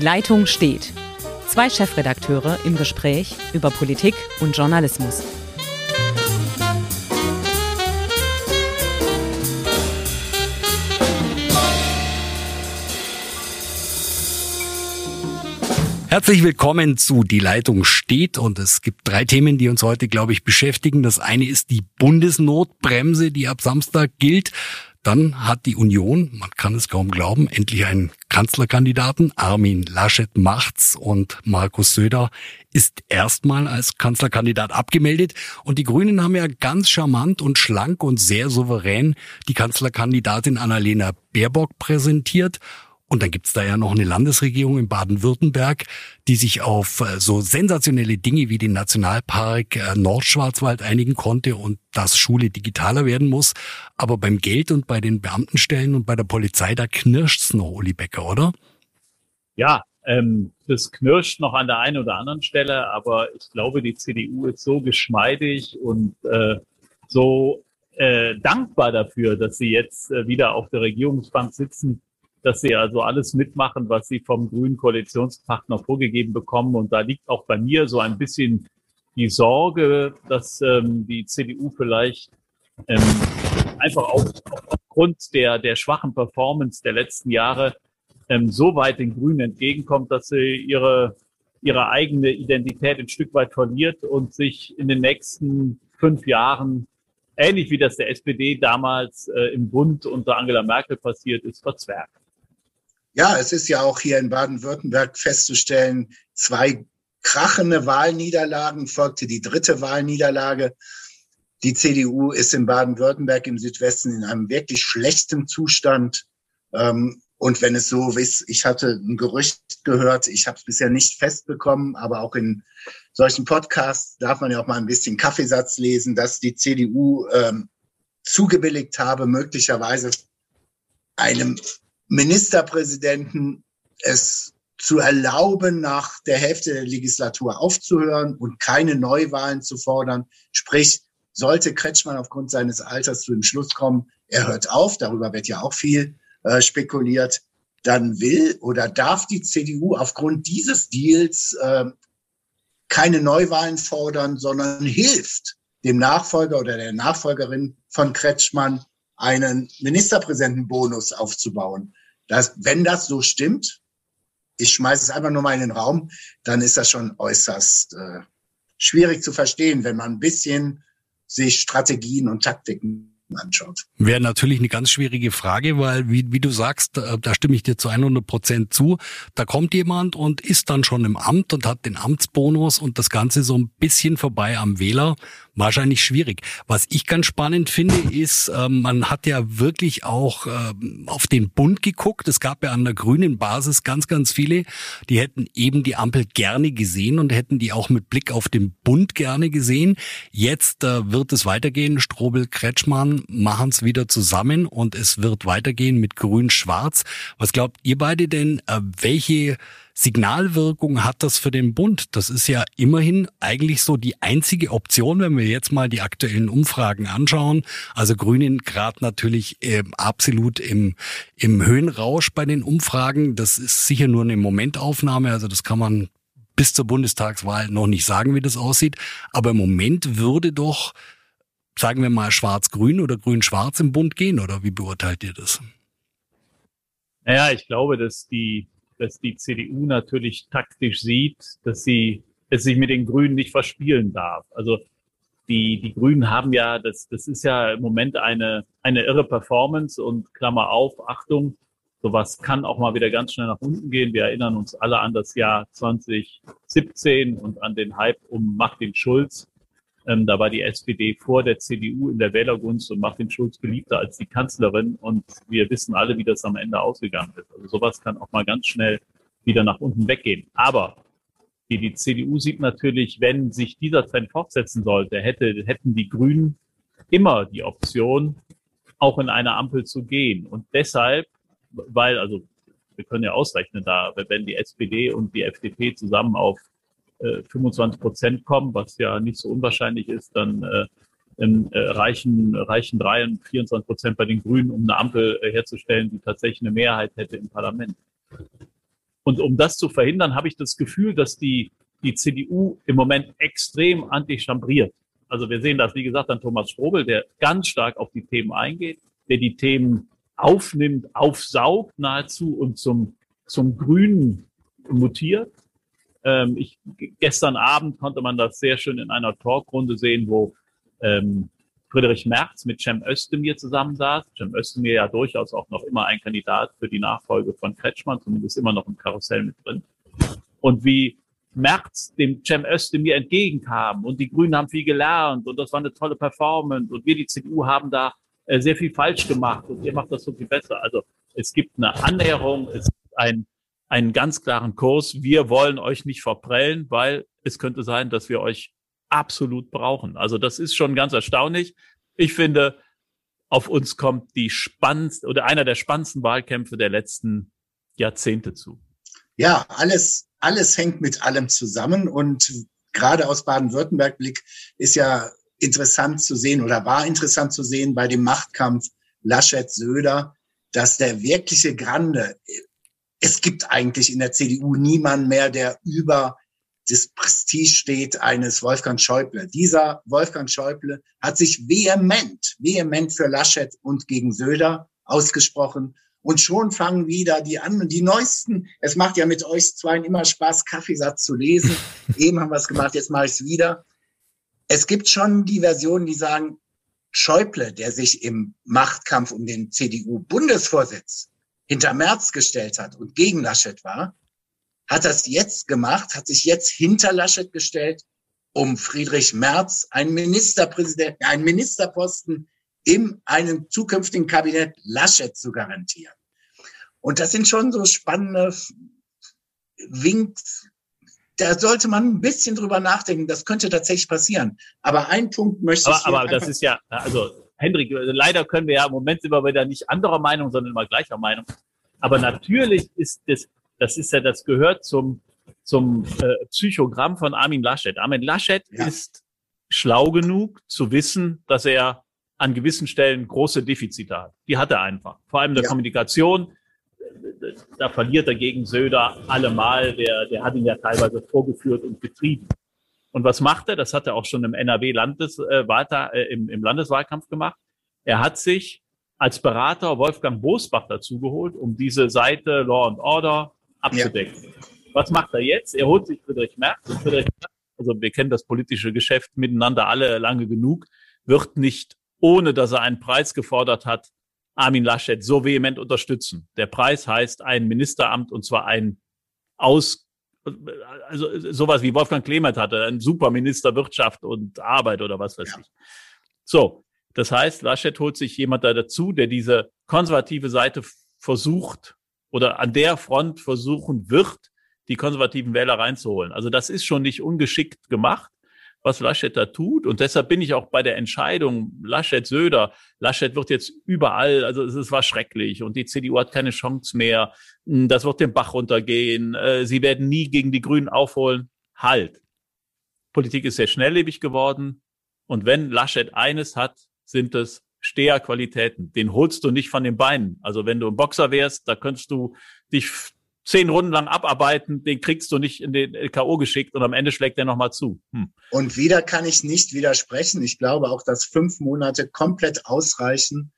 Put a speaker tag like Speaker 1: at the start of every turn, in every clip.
Speaker 1: Die Leitung steht. Zwei Chefredakteure im Gespräch über Politik und Journalismus.
Speaker 2: Herzlich willkommen zu Die Leitung steht und es gibt drei Themen, die uns heute, glaube ich, beschäftigen. Das eine ist die Bundesnotbremse, die ab Samstag gilt. Dann hat die Union, man kann es kaum glauben, endlich einen Kanzlerkandidaten. Armin Laschet macht's und Markus Söder ist erstmal als Kanzlerkandidat abgemeldet. Und die Grünen haben ja ganz charmant und schlank und sehr souverän die Kanzlerkandidatin Annalena Baerbock präsentiert. Und dann gibt's da ja noch eine Landesregierung in Baden-Württemberg, die sich auf äh, so sensationelle Dinge wie den Nationalpark äh, Nordschwarzwald einigen konnte und dass Schule digitaler werden muss. Aber beim Geld und bei den Beamtenstellen und bei der Polizei, da knirscht's noch, Uli Becker, oder?
Speaker 3: Ja, ähm, das knirscht noch an der einen oder anderen Stelle, aber ich glaube, die CDU ist so geschmeidig und äh, so äh, dankbar dafür, dass sie jetzt äh, wieder auf der Regierungsbank sitzen, dass sie also alles mitmachen, was sie vom grünen Koalitionspartner vorgegeben bekommen. Und da liegt auch bei mir so ein bisschen die Sorge, dass ähm, die CDU vielleicht ähm, einfach auf, aufgrund der, der schwachen Performance der letzten Jahre ähm, so weit den Grünen entgegenkommt, dass sie ihre, ihre eigene Identität ein Stück weit verliert und sich in den nächsten fünf Jahren ähnlich wie das der SPD damals äh, im Bund unter Angela Merkel passiert ist, verzwergt.
Speaker 4: Ja, es ist ja auch hier in Baden-Württemberg festzustellen, zwei krachende Wahlniederlagen folgte die dritte Wahlniederlage. Die CDU ist in Baden-Württemberg im Südwesten in einem wirklich schlechten Zustand. Ähm, und wenn es so ist, ich hatte ein Gerücht gehört, ich habe es bisher nicht festbekommen, aber auch in solchen Podcasts darf man ja auch mal ein bisschen Kaffeesatz lesen, dass die CDU ähm, zugebilligt habe, möglicherweise einem Ministerpräsidenten es zu erlauben, nach der Hälfte der Legislatur aufzuhören und keine Neuwahlen zu fordern. Sprich, sollte Kretschmann aufgrund seines Alters zu dem Schluss kommen, er hört auf, darüber wird ja auch viel äh, spekuliert, dann will oder darf die CDU aufgrund dieses Deals äh, keine Neuwahlen fordern, sondern hilft dem Nachfolger oder der Nachfolgerin von Kretschmann einen Ministerpräsidentenbonus aufzubauen. Das, wenn das so stimmt, ich schmeiße es einfach nur mal in den Raum, dann ist das schon äußerst äh, schwierig zu verstehen, wenn man ein bisschen sich Strategien und Taktiken anschaut.
Speaker 2: Wäre natürlich eine ganz schwierige Frage, weil wie, wie du sagst, da, da stimme ich dir zu 100 Prozent zu. Da kommt jemand und ist dann schon im Amt und hat den Amtsbonus und das Ganze so ein bisschen vorbei am Wähler. Wahrscheinlich schwierig. Was ich ganz spannend finde, ist, äh, man hat ja wirklich auch äh, auf den Bund geguckt. Es gab ja an der grünen Basis ganz, ganz viele, die hätten eben die Ampel gerne gesehen und hätten die auch mit Blick auf den Bund gerne gesehen. Jetzt äh, wird es weitergehen. Strobel, Kretschmann, machen es wieder zusammen und es wird weitergehen mit Grün-Schwarz. Was glaubt ihr beide denn, äh, welche Signalwirkung hat das für den Bund? Das ist ja immerhin eigentlich so die einzige Option, wenn wir jetzt mal die aktuellen Umfragen anschauen. Also Grünen gerade natürlich äh, absolut im, im Höhenrausch bei den Umfragen. Das ist sicher nur eine Momentaufnahme, also das kann man bis zur Bundestagswahl noch nicht sagen, wie das aussieht. Aber im Moment würde doch sagen wir mal, schwarz-grün oder grün-schwarz im Bund gehen? Oder wie beurteilt ihr das?
Speaker 3: Naja, ich glaube, dass die, dass die CDU natürlich taktisch sieht, dass sie es sich mit den Grünen nicht verspielen darf. Also die, die Grünen haben ja, das, das ist ja im Moment eine, eine irre Performance und Klammer auf, Achtung, sowas kann auch mal wieder ganz schnell nach unten gehen. Wir erinnern uns alle an das Jahr 2017 und an den Hype um Martin Schulz. Ähm, da war die SPD vor der CDU in der Wählergunst und Martin Schulz beliebter als die Kanzlerin. Und wir wissen alle, wie das am Ende ausgegangen ist. Also sowas kann auch mal ganz schnell wieder nach unten weggehen. Aber die, die CDU sieht natürlich, wenn sich dieser Trend fortsetzen sollte, hätte, hätten die Grünen immer die Option, auch in eine Ampel zu gehen. Und deshalb, weil, also wir können ja ausrechnen da, wenn die SPD und die FDP zusammen auf 25 äh, Prozent kommen, was ja nicht so unwahrscheinlich ist, dann äh, äh, reichen, reichen drei und 24 Prozent bei den Grünen, um eine Ampel äh, herzustellen, die tatsächlich eine Mehrheit hätte im Parlament. Und um das zu verhindern, habe ich das Gefühl, dass die, die CDU im Moment extrem antichambriert. Also wir sehen das, wie gesagt, an Thomas Strobel, der ganz stark auf die Themen eingeht, der die Themen aufnimmt, aufsaugt nahezu und zum, zum Grünen mutiert. Ähm, ich, gestern Abend konnte man das sehr schön in einer Talkrunde sehen, wo ähm, Friedrich Merz mit Cem Özdemir zusammensaß. Cem Özdemir ja durchaus auch noch immer ein Kandidat für die Nachfolge von Kretschmann, zumindest immer noch im Karussell mit drin. Und wie Merz dem Cem Özdemir entgegenkam und die Grünen haben viel gelernt und das war eine tolle Performance und wir, die CDU, haben da äh, sehr viel falsch gemacht und ihr macht das so viel besser. Also es gibt eine Annäherung, es gibt ein, einen ganz klaren Kurs. Wir wollen euch nicht verprellen, weil es könnte sein, dass wir euch absolut brauchen. Also das ist schon ganz erstaunlich. Ich finde, auf uns kommt die spannendste oder einer der spannendsten Wahlkämpfe der letzten Jahrzehnte zu.
Speaker 4: Ja, alles, alles hängt mit allem zusammen und gerade aus Baden-Württemberg Blick ist ja interessant zu sehen oder war interessant zu sehen bei dem Machtkampf Laschet-Söder, dass der wirkliche Grande, es gibt eigentlich in der CDU niemand mehr, der über das Prestige steht eines Wolfgang Schäuble. Dieser Wolfgang Schäuble hat sich vehement, vehement für Laschet und gegen Söder ausgesprochen. Und schon fangen wieder die an, die neuesten. Es macht ja mit euch zwei immer Spaß, Kaffeesatz zu lesen. Eben haben wir es gemacht, jetzt mache ich es wieder. Es gibt schon die Versionen, die sagen, Schäuble, der sich im Machtkampf um den CDU-Bundesvorsitz hinter Merz gestellt hat und gegen Laschet war, hat das jetzt gemacht, hat sich jetzt hinter Laschet gestellt, um Friedrich Merz einen Ministerpräsident, einen Ministerposten in einem zukünftigen Kabinett Laschet zu garantieren. Und das sind schon so spannende Winks, da sollte man ein bisschen drüber nachdenken. Das könnte tatsächlich passieren. Aber ein Punkt möchte
Speaker 3: ich. Aber, aber das ist ja, also Hendrik, leider können wir ja im Moment sind wir wieder nicht anderer Meinung, sondern immer gleicher Meinung. Aber natürlich ist das, das ist ja, das gehört zum, zum äh, Psychogramm von Armin Laschet. Armin Laschet ja. ist schlau genug zu wissen, dass er an gewissen Stellen große Defizite hat. Die hat er einfach. Vor allem in der ja. Kommunikation da verliert er gegen Söder allemal. Der, der hat ihn ja teilweise vorgeführt und getrieben. Und was macht er? Das hat er auch schon im NRW-Landes, äh, äh, im, im Landeswahlkampf gemacht. Er hat sich als Berater Wolfgang Bosbach dazugeholt, um diese Seite Law and Order abzudecken. Ja. Was macht er jetzt? Er holt sich Friedrich Merz. Und Friedrich Merz, also wir kennen das politische Geschäft miteinander alle lange genug, wird nicht, ohne dass er einen Preis gefordert hat, Armin Laschet so vehement unterstützen. Der Preis heißt ein Ministeramt und zwar ein aus, also sowas wie Wolfgang Clement hatte, ein Superminister Wirtschaft und Arbeit oder was weiß ja. ich. So, das heißt, Laschet holt sich jemand da dazu, der diese konservative Seite versucht oder an der Front versuchen wird, die konservativen Wähler reinzuholen. Also das ist schon nicht ungeschickt gemacht was Laschet da tut. Und deshalb bin ich auch bei der Entscheidung Laschet-Söder. Laschet wird jetzt überall, also es war schrecklich und die CDU hat keine Chance mehr. Hm, das wird den Bach runtergehen. Äh, sie werden nie gegen die Grünen aufholen. Halt. Politik ist sehr schnelllebig geworden. Und wenn Laschet eines hat, sind es Steherqualitäten. Den holst du nicht von den Beinen. Also wenn du ein Boxer wärst, da könntest du dich zehn Runden lang abarbeiten, den kriegst du nicht in den K.O. geschickt und am Ende schlägt er nochmal zu. Hm.
Speaker 4: Und wieder kann ich nicht widersprechen. Ich glaube auch, dass fünf Monate komplett ausreichen.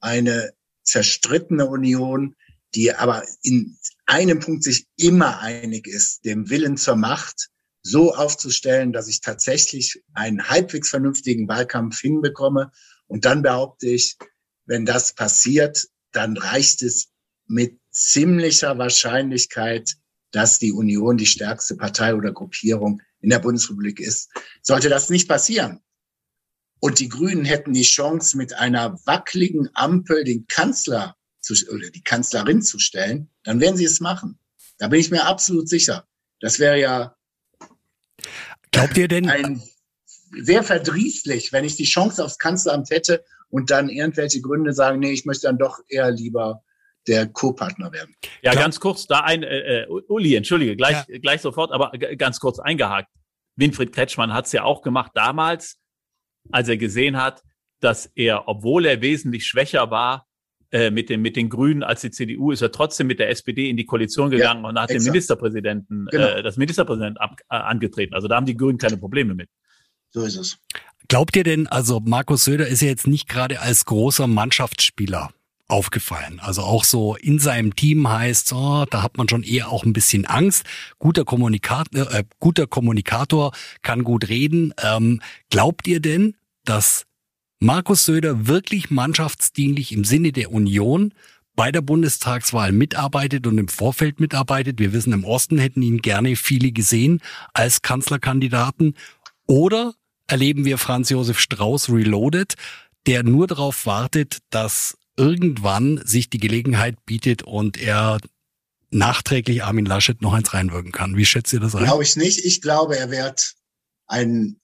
Speaker 4: Eine zerstrittene Union, die aber in einem Punkt sich immer einig ist, dem Willen zur Macht so aufzustellen, dass ich tatsächlich einen halbwegs vernünftigen Wahlkampf hinbekomme. Und dann behaupte ich, wenn das passiert, dann reicht es mit ziemlicher Wahrscheinlichkeit, dass die Union die stärkste Partei oder Gruppierung in der Bundesrepublik ist. Sollte das nicht passieren und die Grünen hätten die Chance, mit einer wackeligen Ampel den Kanzler zu, oder die Kanzlerin zu stellen, dann werden sie es machen. Da bin ich mir absolut sicher. Das wäre ja
Speaker 2: Glaubt ihr denn?
Speaker 4: Ein, sehr verdrießlich, wenn ich die Chance aufs Kanzleramt hätte und dann irgendwelche Gründe sagen, nee, ich möchte dann doch eher lieber der Co-Partner werden.
Speaker 3: Ja, Klar. ganz kurz, da ein, äh, äh, Uli, entschuldige, gleich, ja. gleich sofort, aber ganz kurz eingehakt. Winfried Kretschmann hat es ja auch gemacht damals, als er gesehen hat, dass er, obwohl er wesentlich schwächer war, äh, mit, dem, mit den Grünen als die CDU ist er trotzdem mit der SPD in die Koalition gegangen ja, und hat exakt. den Ministerpräsidenten, genau. äh, das Ministerpräsident ab, äh, angetreten. Also da haben die Grünen keine Probleme mit.
Speaker 4: So ist es.
Speaker 2: Glaubt ihr denn, also Markus Söder ist ja jetzt nicht gerade als großer Mannschaftsspieler aufgefallen. Also auch so in seinem Team heißt, oh, da hat man schon eher auch ein bisschen Angst. Guter Kommunikator, äh, guter Kommunikator kann gut reden. Ähm, glaubt ihr denn, dass Markus Söder wirklich mannschaftsdienlich im Sinne der Union bei der Bundestagswahl mitarbeitet und im Vorfeld mitarbeitet? Wir wissen, im Osten hätten ihn gerne viele gesehen als Kanzlerkandidaten. Oder erleben wir Franz Josef Strauß reloaded, der nur darauf wartet, dass irgendwann sich die Gelegenheit bietet und er nachträglich Armin Laschet noch eins reinwirken kann. Wie schätzt ihr das ein?
Speaker 4: Glaube ich nicht. Ich glaube, er wird einen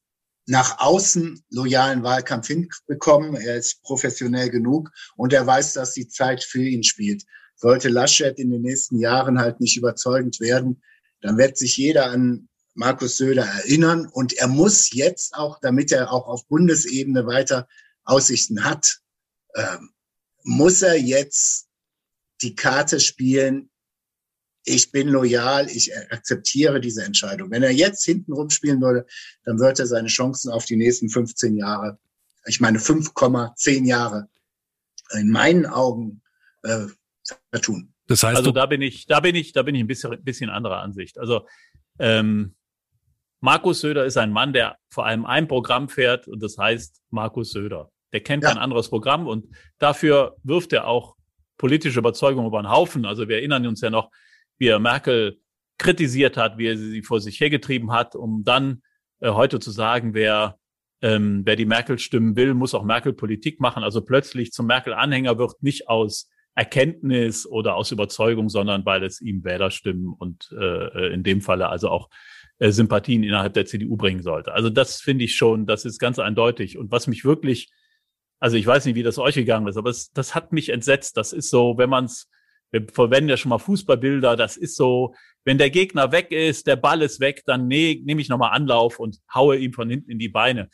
Speaker 4: nach außen loyalen Wahlkampf hinbekommen. Er ist professionell genug und er weiß, dass die Zeit für ihn spielt. Sollte Laschet in den nächsten Jahren halt nicht überzeugend werden, dann wird sich jeder an Markus Söder erinnern und er muss jetzt auch, damit er auch auf Bundesebene weiter Aussichten hat, ähm, muss er jetzt die Karte spielen, ich bin loyal, ich akzeptiere diese Entscheidung. Wenn er jetzt hintenrum spielen würde, dann würde er seine Chancen auf die nächsten 15 Jahre, ich meine 5,10 Jahre, in meinen Augen äh, vertun.
Speaker 3: Das heißt, also da bin ich, da bin ich, da bin ich ein bisschen, bisschen anderer Ansicht. Also ähm, Markus Söder ist ein Mann, der vor allem ein Programm fährt und das heißt Markus Söder. Der kennt ja. kein anderes Programm und dafür wirft er auch politische Überzeugung über den Haufen. Also wir erinnern uns ja noch, wie er Merkel kritisiert hat, wie er sie vor sich hergetrieben hat, um dann äh, heute zu sagen, wer, ähm, wer die Merkel stimmen will, muss auch Merkel Politik machen. Also plötzlich zum Merkel-Anhänger wird nicht aus Erkenntnis oder aus Überzeugung, sondern weil es ihm Wähler stimmen und äh, in dem Falle also auch äh, Sympathien innerhalb der CDU bringen sollte. Also das finde ich schon, das ist ganz eindeutig. Und was mich wirklich also ich weiß nicht, wie das euch gegangen ist, aber es, das hat mich entsetzt. Das ist so, wenn man es, wir verwenden ja schon mal Fußballbilder, das ist so, wenn der Gegner weg ist, der Ball ist weg, dann nee, nehme ich nochmal Anlauf und haue ihm von hinten in die Beine.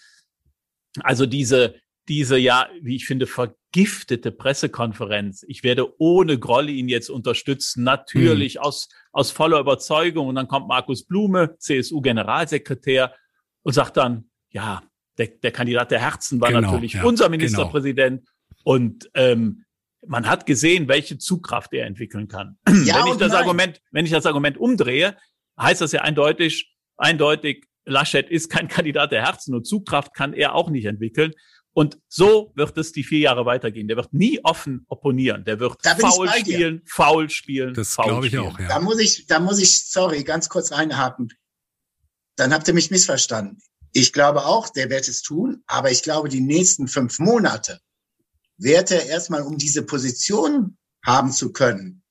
Speaker 3: Also diese, diese, ja, wie ich finde, vergiftete Pressekonferenz. Ich werde ohne Grolle ihn jetzt unterstützen, natürlich mhm. aus, aus voller Überzeugung. Und dann kommt Markus Blume, CSU-Generalsekretär, und sagt dann, ja, der, der Kandidat der Herzen war genau, natürlich ja, unser genau. Ministerpräsident. Genau. Und ähm, man hat gesehen, welche Zugkraft er entwickeln kann. Ja, wenn ich das nein. Argument, wenn ich das Argument umdrehe, heißt das ja eindeutig, eindeutig, Laschet ist kein Kandidat der Herzen und Zugkraft kann er auch nicht entwickeln. Und so wird es die vier Jahre weitergehen. Der wird nie offen opponieren. Der wird faul spielen, faul spielen.
Speaker 2: Das glaube ich auch,
Speaker 4: ja. Da muss ich, da muss ich, sorry, ganz kurz reinhaken. Dann habt ihr mich missverstanden. Ich glaube auch, der wird es tun, aber ich glaube, die nächsten fünf Monate wird er erstmal, um diese Position haben zu können,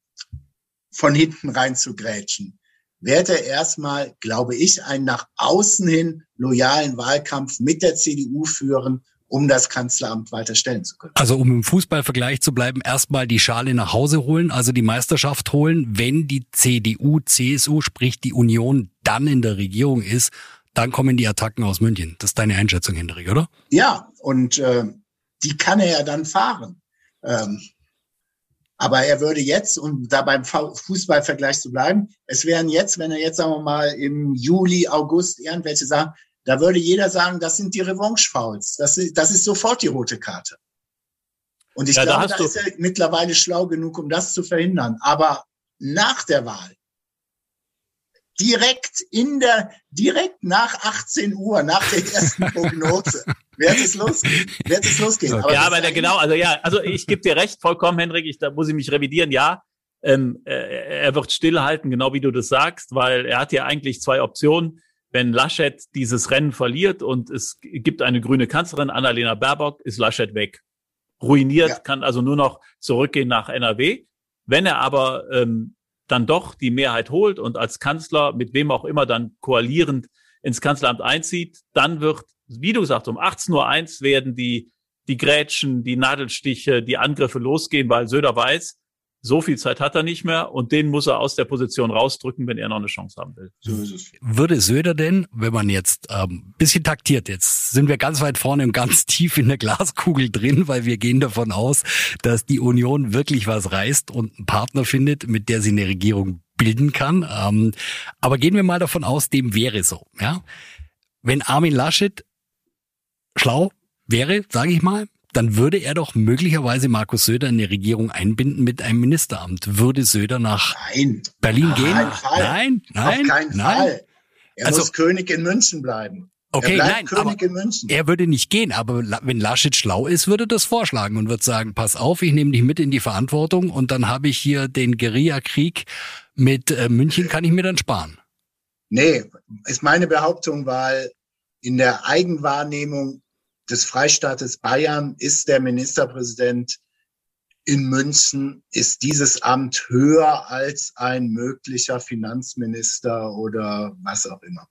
Speaker 4: von hinten rein zu grätschen, wird er erstmal, glaube ich, einen nach außen hin loyalen Wahlkampf mit der CDU führen, um das Kanzleramt weiter stellen zu können.
Speaker 2: Also um im Fußballvergleich zu bleiben, erstmal die Schale nach Hause holen, also die Meisterschaft holen, wenn die CDU, CSU, sprich die Union dann in der Regierung ist, dann kommen die Attacken aus München. Das ist deine Einschätzung, Hendrik, oder?
Speaker 4: Ja, und äh, die kann er ja dann fahren. Ähm, aber er würde jetzt, um da beim Fußballvergleich zu bleiben, es wären jetzt, wenn er jetzt, sagen wir mal, im Juli, August irgendwelche sagen, da würde jeder sagen, das sind die Revanche-Fouls. Das, ist, das ist sofort die rote Karte. Und ich ja, glaube, da, da ist er mittlerweile schlau genug, um das zu verhindern. Aber nach der Wahl direkt in der, direkt nach 18 Uhr, nach der ersten Prognose. wird es losgehen. Wird es losgehen.
Speaker 3: Aber ja, aber der, genau, also ja, also ich gebe dir recht, vollkommen, Henrik, ich, da muss ich mich revidieren, ja. Ähm, äh, er wird stillhalten, genau wie du das sagst, weil er hat ja eigentlich zwei Optionen. Wenn Laschet dieses Rennen verliert und es gibt eine grüne Kanzlerin, Annalena Baerbock, ist Laschet weg. Ruiniert, ja. kann also nur noch zurückgehen nach NRW. Wenn er aber ähm, dann doch die Mehrheit holt und als Kanzler, mit wem auch immer dann koalierend ins Kanzleramt einzieht, dann wird, wie du gesagt, um 18.01 Uhr werden die, die Grätschen, die Nadelstiche, die Angriffe losgehen, weil Söder weiß, so viel Zeit hat er nicht mehr und den muss er aus der Position rausdrücken, wenn er noch eine Chance haben will.
Speaker 2: So ist es. Würde Söder denn, wenn man jetzt ähm, bisschen taktiert, jetzt sind wir ganz weit vorne und ganz tief in der Glaskugel drin, weil wir gehen davon aus, dass die Union wirklich was reißt und einen Partner findet, mit der sie eine Regierung bilden kann. Ähm, aber gehen wir mal davon aus, dem wäre so. Ja, wenn Armin Laschet schlau wäre, sage ich mal, dann würde er doch möglicherweise Markus Söder in die Regierung einbinden mit einem Ministeramt. Würde Söder nach
Speaker 4: nein,
Speaker 2: Berlin gehen?
Speaker 4: Nein, nein, auf keinen nein. Fall. Er also, muss König in München bleiben.
Speaker 2: Okay, nein, aber er würde nicht gehen, aber wenn Laschet schlau ist, würde das vorschlagen und würde sagen, pass auf, ich nehme dich mit in die Verantwortung und dann habe ich hier den Guerillakrieg mit äh, München, kann ich mir dann sparen.
Speaker 4: Nee, ist meine Behauptung, weil in der Eigenwahrnehmung des Freistaates Bayern ist der Ministerpräsident in München, ist dieses Amt höher als ein möglicher Finanzminister oder was auch immer.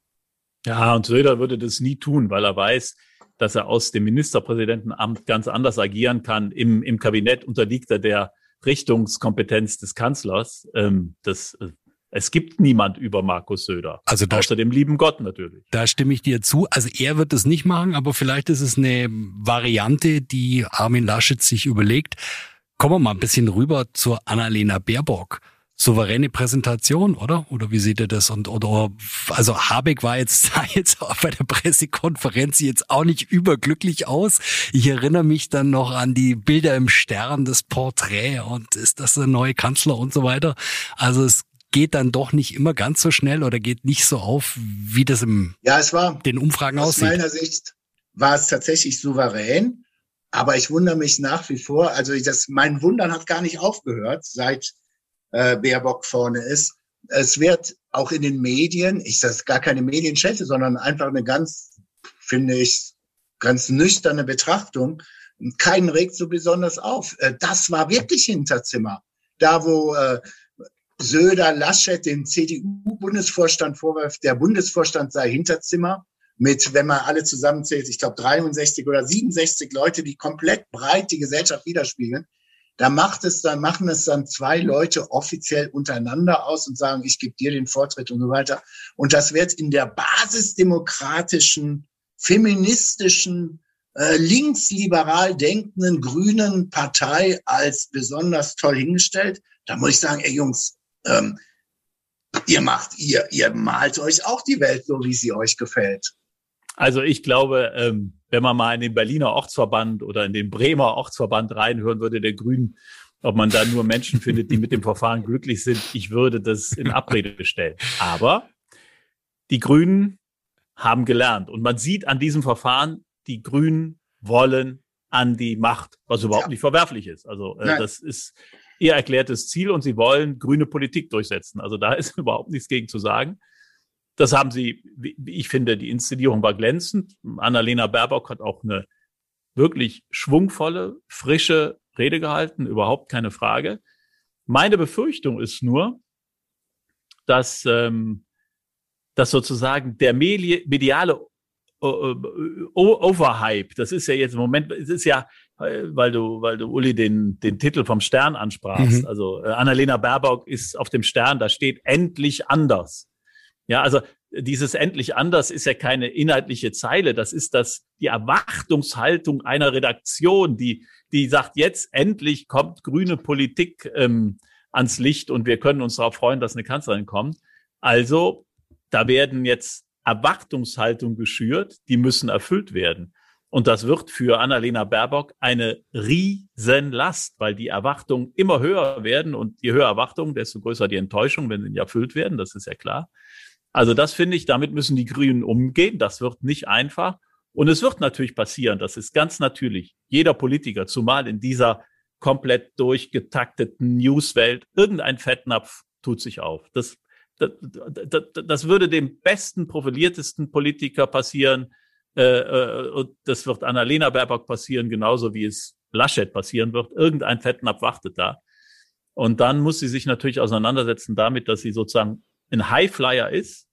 Speaker 3: Ja, und Söder würde das nie tun, weil er weiß, dass er aus dem Ministerpräsidentenamt ganz anders agieren kann. Im, im Kabinett unterliegt er der Richtungskompetenz des Kanzlers. Ähm, das äh, es gibt niemand über Markus Söder. Also da, außer dem lieben Gott natürlich.
Speaker 2: Da stimme ich dir zu. Also er wird es nicht machen, aber vielleicht ist es eine Variante, die Armin Laschet sich überlegt. Kommen wir mal ein bisschen rüber zur Annalena Baerbock. Souveräne Präsentation, oder? Oder wie seht ihr das? Und oder also Habeck war jetzt sah jetzt bei der Pressekonferenz jetzt auch nicht überglücklich aus. Ich erinnere mich dann noch an die Bilder im Stern, das Porträt und ist das der neue Kanzler und so weiter. Also es geht dann doch nicht immer ganz so schnell oder geht nicht so auf, wie das im
Speaker 4: ja, es war,
Speaker 2: den Umfragen
Speaker 4: aus
Speaker 2: aussieht.
Speaker 4: Aus meiner Sicht war es tatsächlich souverän, aber ich wundere mich nach wie vor, also das, mein Wundern hat gar nicht aufgehört, seit äh, Baerbock vorne ist. Es wird auch in den Medien, ich das gar keine Medienschelte, sondern einfach eine ganz, finde ich, ganz nüchterne Betrachtung. Keinen regt so besonders auf. Äh, das war wirklich Hinterzimmer. Da, wo äh, Söder Laschet dem CDU-Bundesvorstand vorwirft, der Bundesvorstand sei Hinterzimmer mit, wenn man alle zusammenzählt, ich glaube 63 oder 67 Leute, die komplett breit die Gesellschaft widerspiegeln. Da macht es dann, machen es dann zwei Leute offiziell untereinander aus und sagen, ich gebe dir den Vortritt und so weiter. Und das wird in der basisdemokratischen, feministischen, äh, linksliberal denkenden grünen Partei als besonders toll hingestellt. Da muss ich sagen, ey Jungs, ähm, ihr macht, ihr, ihr malt euch auch die Welt so, wie sie euch gefällt.
Speaker 3: Also ich glaube, ähm, wenn man mal in den Berliner Ortsverband oder in den Bremer Ortsverband reinhören würde, der Grünen, ob man da nur Menschen findet, die mit dem Verfahren glücklich sind, ich würde das in Abrede stellen. Aber die Grünen haben gelernt und man sieht an diesem Verfahren, die Grünen wollen an die Macht, was überhaupt ja. nicht verwerflich ist. Also äh, das ist ihr erklärtes Ziel und sie wollen grüne Politik durchsetzen. Also da ist überhaupt nichts gegen zu sagen. Das haben sie, ich finde, die Inszenierung war glänzend. Annalena Baerbock hat auch eine wirklich schwungvolle, frische Rede gehalten, überhaupt keine Frage. Meine Befürchtung ist nur, dass, ähm, dass sozusagen der mediale Overhype, das ist ja jetzt im Moment, es ist ja weil du, weil du Uli den, den Titel vom Stern ansprachst. Mhm. Also äh, Annalena Baerbock ist auf dem Stern, da steht endlich anders. Ja, also dieses endlich anders ist ja keine inhaltliche Zeile. Das ist das, die Erwartungshaltung einer Redaktion, die, die sagt, jetzt endlich kommt grüne Politik ähm, ans Licht und wir können uns darauf freuen, dass eine Kanzlerin kommt. Also, da werden jetzt Erwartungshaltung geschürt, die müssen erfüllt werden. Und das wird für Annalena Baerbock eine Riesenlast, weil die Erwartungen immer höher werden und je höher Erwartungen, desto größer die Enttäuschung, wenn sie nicht erfüllt werden. Das ist ja klar. Also das finde ich, damit müssen die Grünen umgehen. Das wird nicht einfach. Und es wird natürlich passieren. Das ist ganz natürlich. Jeder Politiker, zumal in dieser komplett durchgetakteten Newswelt, irgendein Fettnapf tut sich auf. Das, das, das, das würde dem besten, profiliertesten Politiker passieren äh, äh, und das wird Annalena Baerbock passieren, genauso wie es Laschet passieren wird. Irgendein Fettnapf wartet da. Und dann muss sie sich natürlich auseinandersetzen damit, dass sie sozusagen ein Highflyer ist,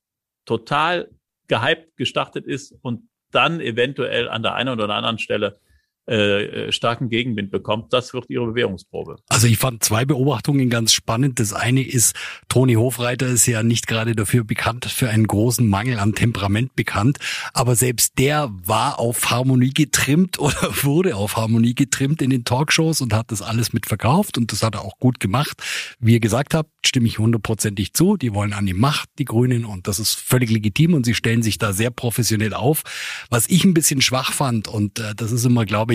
Speaker 3: total gehypt gestartet ist und dann eventuell an der einen oder anderen Stelle äh, starken Gegenwind bekommt, das wird ihre Bewährungsprobe.
Speaker 2: Also ich fand zwei Beobachtungen ganz spannend. Das eine ist, Toni Hofreiter ist ja nicht gerade dafür bekannt, für einen großen Mangel an Temperament bekannt, aber selbst der war auf Harmonie getrimmt oder wurde auf Harmonie getrimmt in den Talkshows und hat das alles mit verkauft und das hat er auch gut gemacht. Wie ihr gesagt habt, stimme ich hundertprozentig zu. Die wollen an die Macht, die Grünen, und das ist völlig legitim und sie stellen sich da sehr professionell auf. Was ich ein bisschen schwach fand, und äh, das ist immer, glaube ich,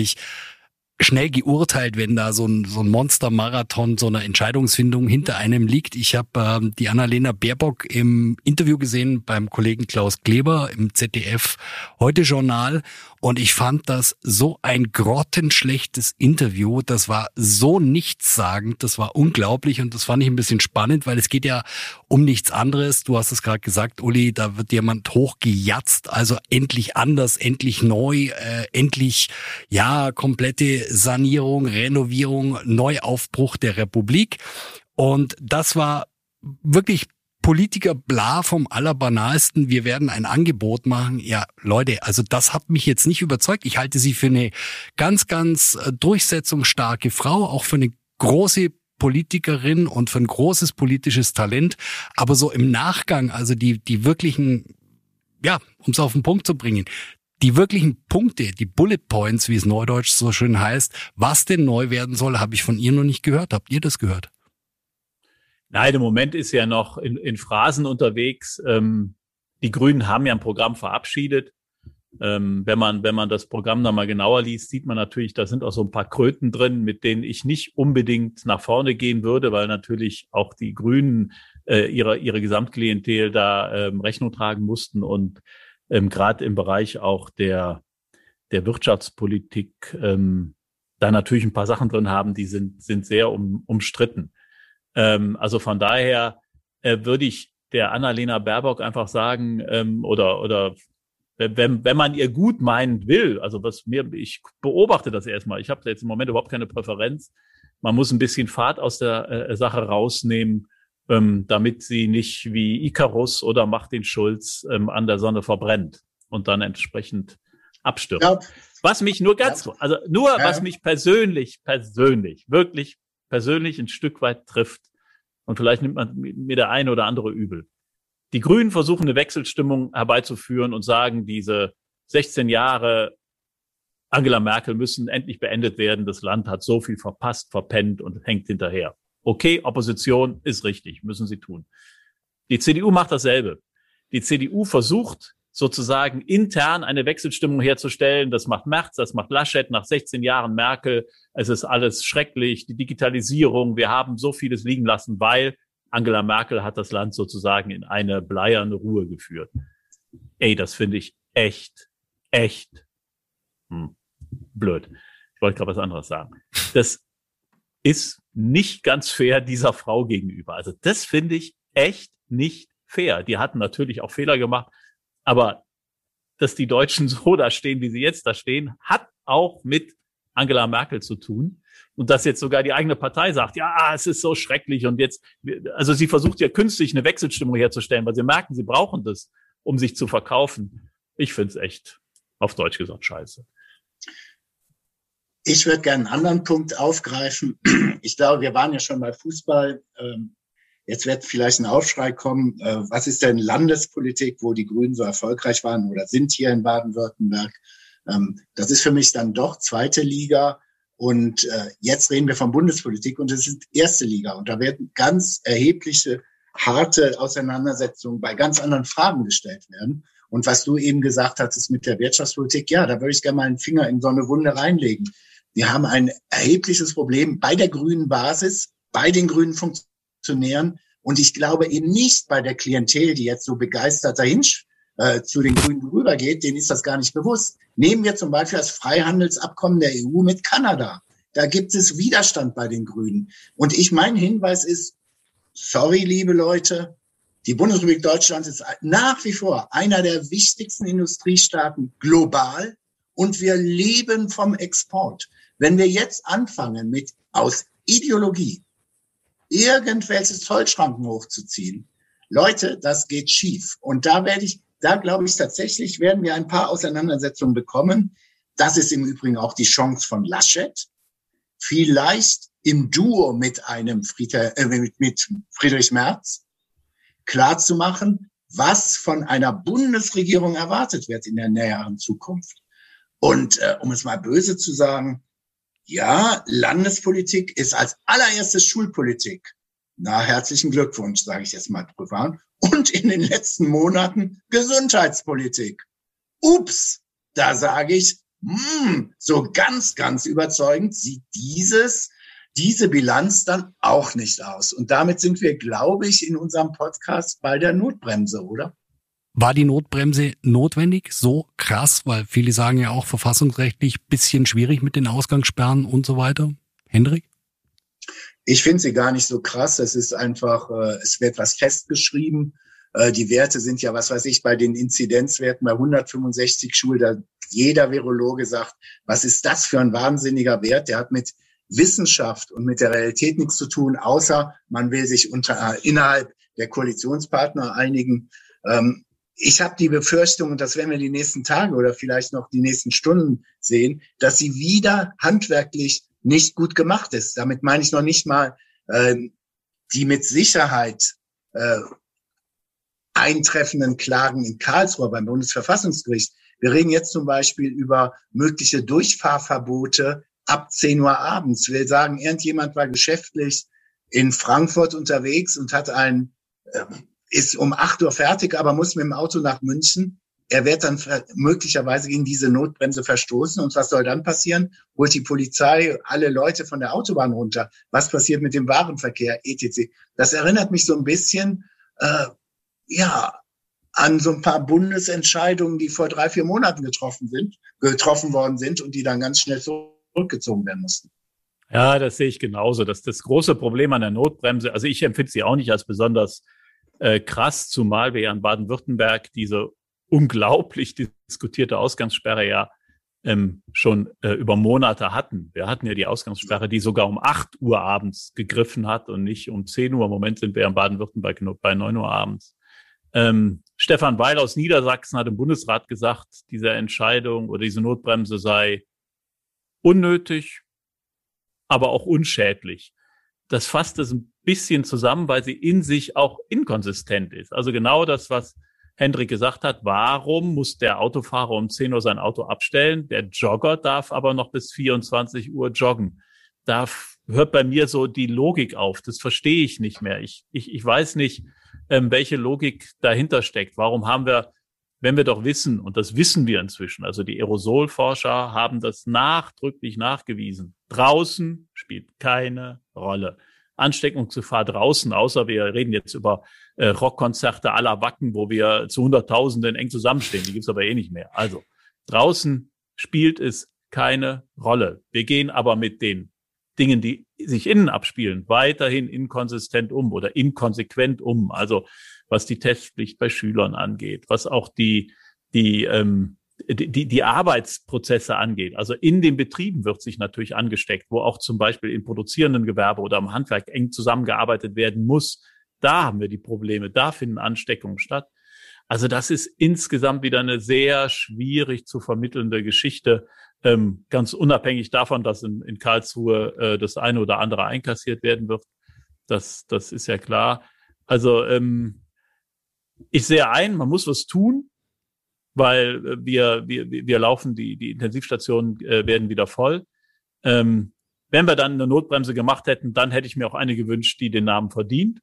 Speaker 2: schnell geurteilt, wenn da so ein, so ein Monster-Marathon, so eine Entscheidungsfindung hinter einem liegt. Ich habe ähm, die Annalena Baerbock im Interview gesehen beim Kollegen Klaus Kleber im ZDF Heute Journal und ich fand das so ein grottenschlechtes Interview. Das war so nichtssagend, das war unglaublich und das fand ich ein bisschen spannend, weil es geht ja um nichts anderes. Du hast es gerade gesagt, Uli, da wird jemand hochgejatzt, also endlich anders, endlich neu, äh, endlich ja komplette Sanierung, Renovierung, Neuaufbruch der Republik. Und das war wirklich Politiker bla vom allerbanalsten, wir werden ein Angebot machen. Ja, Leute, also das hat mich jetzt nicht überzeugt. Ich halte sie für eine ganz, ganz äh, durchsetzungsstarke Frau, auch für eine große Politikerin und für ein großes politisches Talent. Aber so im Nachgang, also die, die wirklichen, ja, um es auf den Punkt zu bringen, die wirklichen Punkte, die Bullet Points, wie es neudeutsch so schön heißt, was denn neu werden soll, habe ich von ihr noch nicht gehört. Habt ihr das gehört?
Speaker 3: Nein, im Moment ist ja noch in, in Phrasen unterwegs. Ähm, die Grünen haben ja ein Programm verabschiedet. Ähm, wenn man, wenn man das Programm da mal genauer liest, sieht man natürlich, da sind auch so ein paar Kröten drin, mit denen ich nicht unbedingt nach vorne gehen würde, weil natürlich auch die Grünen äh, ihre, ihre Gesamtklientel da ähm, Rechnung tragen mussten und ähm, gerade im Bereich auch der, der Wirtschaftspolitik ähm, da natürlich ein paar Sachen drin haben, die sind, sind sehr um, umstritten. Ähm, also von daher äh, würde ich der Annalena Baerbock einfach sagen, ähm, oder, oder wenn, wenn man ihr gut meinen will, also was mir, ich beobachte das erstmal, ich habe jetzt im Moment überhaupt keine Präferenz. Man muss ein bisschen Fahrt aus der äh, Sache rausnehmen, ähm, damit sie nicht wie Icarus oder Martin Schulz ähm, an der Sonne verbrennt und dann entsprechend abstirbt. Ja. Was mich nur ganz, also nur ja. was mich persönlich, persönlich, wirklich persönlich ein Stück weit trifft. Und vielleicht nimmt man mir der eine oder andere übel. Die Grünen versuchen eine Wechselstimmung herbeizuführen und sagen, diese 16 Jahre Angela Merkel müssen endlich beendet werden. Das Land hat so viel verpasst, verpennt und hängt hinterher. Okay, Opposition ist richtig, müssen sie tun. Die CDU macht dasselbe. Die CDU versucht sozusagen intern eine Wechselstimmung herzustellen. Das macht Merz, das macht Laschet nach 16 Jahren Merkel. Es ist alles schrecklich, die Digitalisierung. Wir haben so vieles liegen lassen, weil Angela Merkel hat das Land sozusagen in eine bleierne Ruhe geführt. Ey, das finde ich echt, echt hm, blöd. Ich wollte gerade was anderes sagen. Das ist nicht ganz fair dieser Frau gegenüber. Also das finde ich echt nicht fair. Die hatten natürlich auch Fehler gemacht. Aber dass die Deutschen so da stehen, wie sie jetzt da stehen, hat auch mit Angela Merkel zu tun. Und dass jetzt sogar die eigene Partei sagt, ja, es ist so schrecklich und jetzt, also sie versucht ja künstlich eine Wechselstimmung herzustellen, weil sie merken, sie brauchen das, um sich zu verkaufen. Ich finde es echt, auf Deutsch gesagt, scheiße.
Speaker 4: Ich würde gerne einen anderen Punkt aufgreifen. Ich glaube, wir waren ja schon bei Fußball. Ähm, Jetzt wird vielleicht ein Aufschrei kommen, äh, was ist denn Landespolitik, wo die Grünen so erfolgreich waren oder sind hier in Baden-Württemberg? Ähm, das ist für mich dann doch zweite Liga. Und äh, jetzt reden wir von Bundespolitik und es ist erste Liga. Und da werden ganz erhebliche, harte Auseinandersetzungen bei ganz anderen Fragen gestellt werden. Und was du eben gesagt hattest mit der Wirtschaftspolitik, ja, da würde ich gerne mal einen Finger in so eine Wunde reinlegen. Wir haben ein erhebliches Problem bei der grünen Basis, bei den grünen Funktionen zu nähern. Und ich glaube eben nicht bei der Klientel, die jetzt so begeistert dahin äh, zu den Grünen rübergeht, denen ist das gar nicht bewusst. Nehmen wir zum Beispiel das Freihandelsabkommen der EU mit Kanada. Da gibt es Widerstand bei den Grünen. Und ich, mein Hinweis ist, sorry, liebe Leute, die Bundesrepublik Deutschland ist nach wie vor einer der wichtigsten Industriestaaten global und wir leben vom Export. Wenn wir jetzt anfangen mit aus Ideologie irgendwelche Zollschranken hochzuziehen. Leute, das geht schief. Und da werde ich, da glaube ich tatsächlich, werden wir ein paar Auseinandersetzungen bekommen. Das ist im Übrigen auch die Chance von Laschet. Vielleicht im Duo mit einem Friedrich, äh, mit, mit Friedrich Merz klarzumachen, was von einer Bundesregierung erwartet wird in der näheren Zukunft. Und äh, um es mal böse zu sagen, ja, Landespolitik ist als allererstes Schulpolitik. Na, herzlichen Glückwunsch, sage ich jetzt mal drüber. Und in den letzten Monaten Gesundheitspolitik. Ups, da sage ich, mh, hm, so ganz, ganz überzeugend sieht dieses, diese Bilanz dann auch nicht aus. Und damit sind wir, glaube ich, in unserem Podcast bei der Notbremse, oder?
Speaker 2: War die Notbremse notwendig? So krass, weil viele sagen ja auch verfassungsrechtlich bisschen schwierig mit den Ausgangssperren und so weiter. Hendrik?
Speaker 4: Ich finde sie gar nicht so krass. Es ist einfach, äh, es wird was festgeschrieben. Äh, die Werte sind ja, was weiß ich, bei den Inzidenzwerten bei 165 Schulen, da jeder Virologe sagt, was ist das für ein wahnsinniger Wert? Der hat mit Wissenschaft und mit der Realität nichts zu tun, außer man will sich unter, äh, innerhalb der Koalitionspartner einigen. Ähm, ich habe die Befürchtung, und das werden wir die nächsten Tage oder vielleicht noch die nächsten Stunden sehen, dass sie wieder handwerklich nicht gut gemacht ist. Damit meine ich noch nicht mal äh, die mit Sicherheit äh, eintreffenden Klagen in Karlsruhe beim Bundesverfassungsgericht. Wir reden jetzt zum Beispiel über mögliche Durchfahrverbote ab 10 Uhr abends. Wir sagen, irgendjemand war geschäftlich in Frankfurt unterwegs und hat ein äh, ist um acht Uhr fertig, aber muss mit dem Auto nach München. Er wird dann möglicherweise gegen diese Notbremse verstoßen. Und was soll dann passieren? Holt die Polizei alle Leute von der Autobahn runter? Was passiert mit dem Warenverkehr, etc.? Das erinnert mich so ein bisschen, äh, ja, an so ein paar Bundesentscheidungen, die vor drei, vier Monaten getroffen sind, getroffen worden sind und die dann ganz schnell zurückgezogen werden mussten.
Speaker 3: Ja, das sehe ich genauso. Das, das große Problem an der Notbremse, also ich empfinde sie auch nicht als besonders äh, krass, zumal wir ja in Baden-Württemberg diese unglaublich diskutierte Ausgangssperre ja ähm, schon äh, über Monate hatten. Wir hatten ja die Ausgangssperre, die sogar um 8 Uhr abends gegriffen hat und nicht um 10 Uhr. Im Moment sind wir in Baden-Württemberg nur bei 9 Uhr abends. Ähm, Stefan Weil aus Niedersachsen hat im Bundesrat gesagt, diese Entscheidung oder diese Notbremse sei unnötig, aber auch unschädlich. Das fasst es ein bisschen zusammen, weil sie in sich auch inkonsistent ist. Also genau das, was Hendrik gesagt hat. Warum muss der Autofahrer um 10 Uhr sein Auto abstellen? Der Jogger darf aber noch bis 24 Uhr joggen. Da hört bei mir so die Logik auf. Das verstehe ich nicht mehr. Ich, ich, ich weiß nicht, ähm, welche Logik dahinter steckt. Warum haben wir, wenn wir doch wissen, und das wissen wir inzwischen, also die Aerosolforscher haben das nachdrücklich nachgewiesen. Draußen spielt keine Rolle. Ansteckungsgefahr draußen, außer wir reden jetzt über äh, Rockkonzerte aller Wacken, wo wir zu Hunderttausenden eng zusammenstehen. Die gibt's aber eh nicht mehr. Also draußen spielt es keine Rolle. Wir gehen aber mit den Dingen, die sich innen abspielen, weiterhin inkonsistent um oder inkonsequent um. Also was die Testpflicht bei Schülern angeht, was auch die, die ähm, die, die Arbeitsprozesse angeht. Also in den Betrieben wird sich natürlich angesteckt, wo auch zum Beispiel im produzierenden Gewerbe oder im Handwerk eng zusammengearbeitet werden muss. Da haben wir die Probleme, da finden Ansteckungen statt. Also das ist insgesamt wieder eine sehr schwierig zu vermittelnde Geschichte, ähm, ganz unabhängig davon, dass in, in Karlsruhe äh, das eine oder andere einkassiert werden wird. Das, das ist ja klar. Also ähm, ich sehe ein, man muss was tun weil äh, wir, wir, wir laufen, die, die Intensivstationen äh, werden wieder voll. Ähm, wenn wir dann eine Notbremse gemacht hätten, dann hätte ich mir auch eine gewünscht, die den Namen verdient.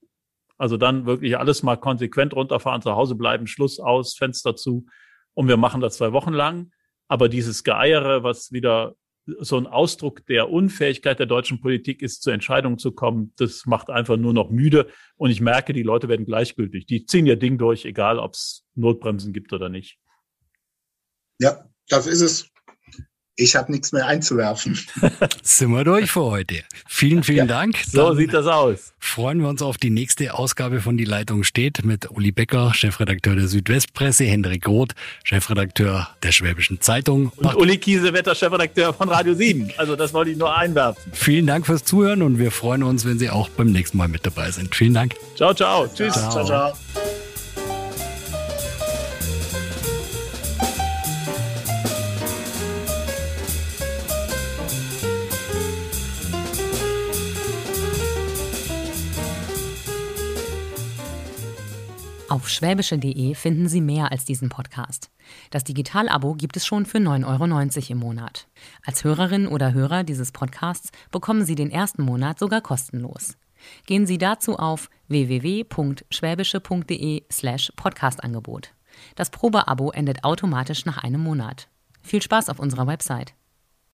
Speaker 3: Also dann wirklich alles mal konsequent runterfahren, zu Hause bleiben, Schluss aus, Fenster zu. Und wir machen das zwei Wochen lang. Aber dieses Geeiere, was wieder so ein Ausdruck der Unfähigkeit der deutschen Politik ist, zu Entscheidungen zu kommen, das macht einfach nur noch müde. Und ich merke, die Leute werden gleichgültig. Die ziehen ihr Ding durch, egal ob es Notbremsen gibt oder nicht.
Speaker 4: Ja, das ist es. Ich habe nichts mehr einzuwerfen.
Speaker 2: Sind wir durch für heute. Vielen, vielen ja. Dank.
Speaker 3: Dann so sieht das aus.
Speaker 2: Freuen wir uns auf die nächste Ausgabe von Die Leitung steht mit Uli Becker, Chefredakteur der Südwestpresse, Hendrik Roth, Chefredakteur der Schwäbischen Zeitung.
Speaker 3: Und Uli Kiesewetter, Chefredakteur von Radio 7. Also das wollte ich nur einwerfen.
Speaker 2: Vielen Dank fürs Zuhören und wir freuen uns, wenn Sie auch beim nächsten Mal mit dabei sind. Vielen Dank.
Speaker 3: Ciao, ciao. Tschüss. Ciao, ciao. ciao.
Speaker 1: Auf schwäbische.de finden Sie mehr als diesen Podcast. Das Digital-Abo gibt es schon für 9,90 Euro im Monat. Als Hörerin oder Hörer dieses Podcasts bekommen Sie den ersten Monat sogar kostenlos. Gehen Sie dazu auf www.schwäbische.de slash Podcastangebot. Das Probeabo endet automatisch nach einem Monat. Viel Spaß auf unserer Website.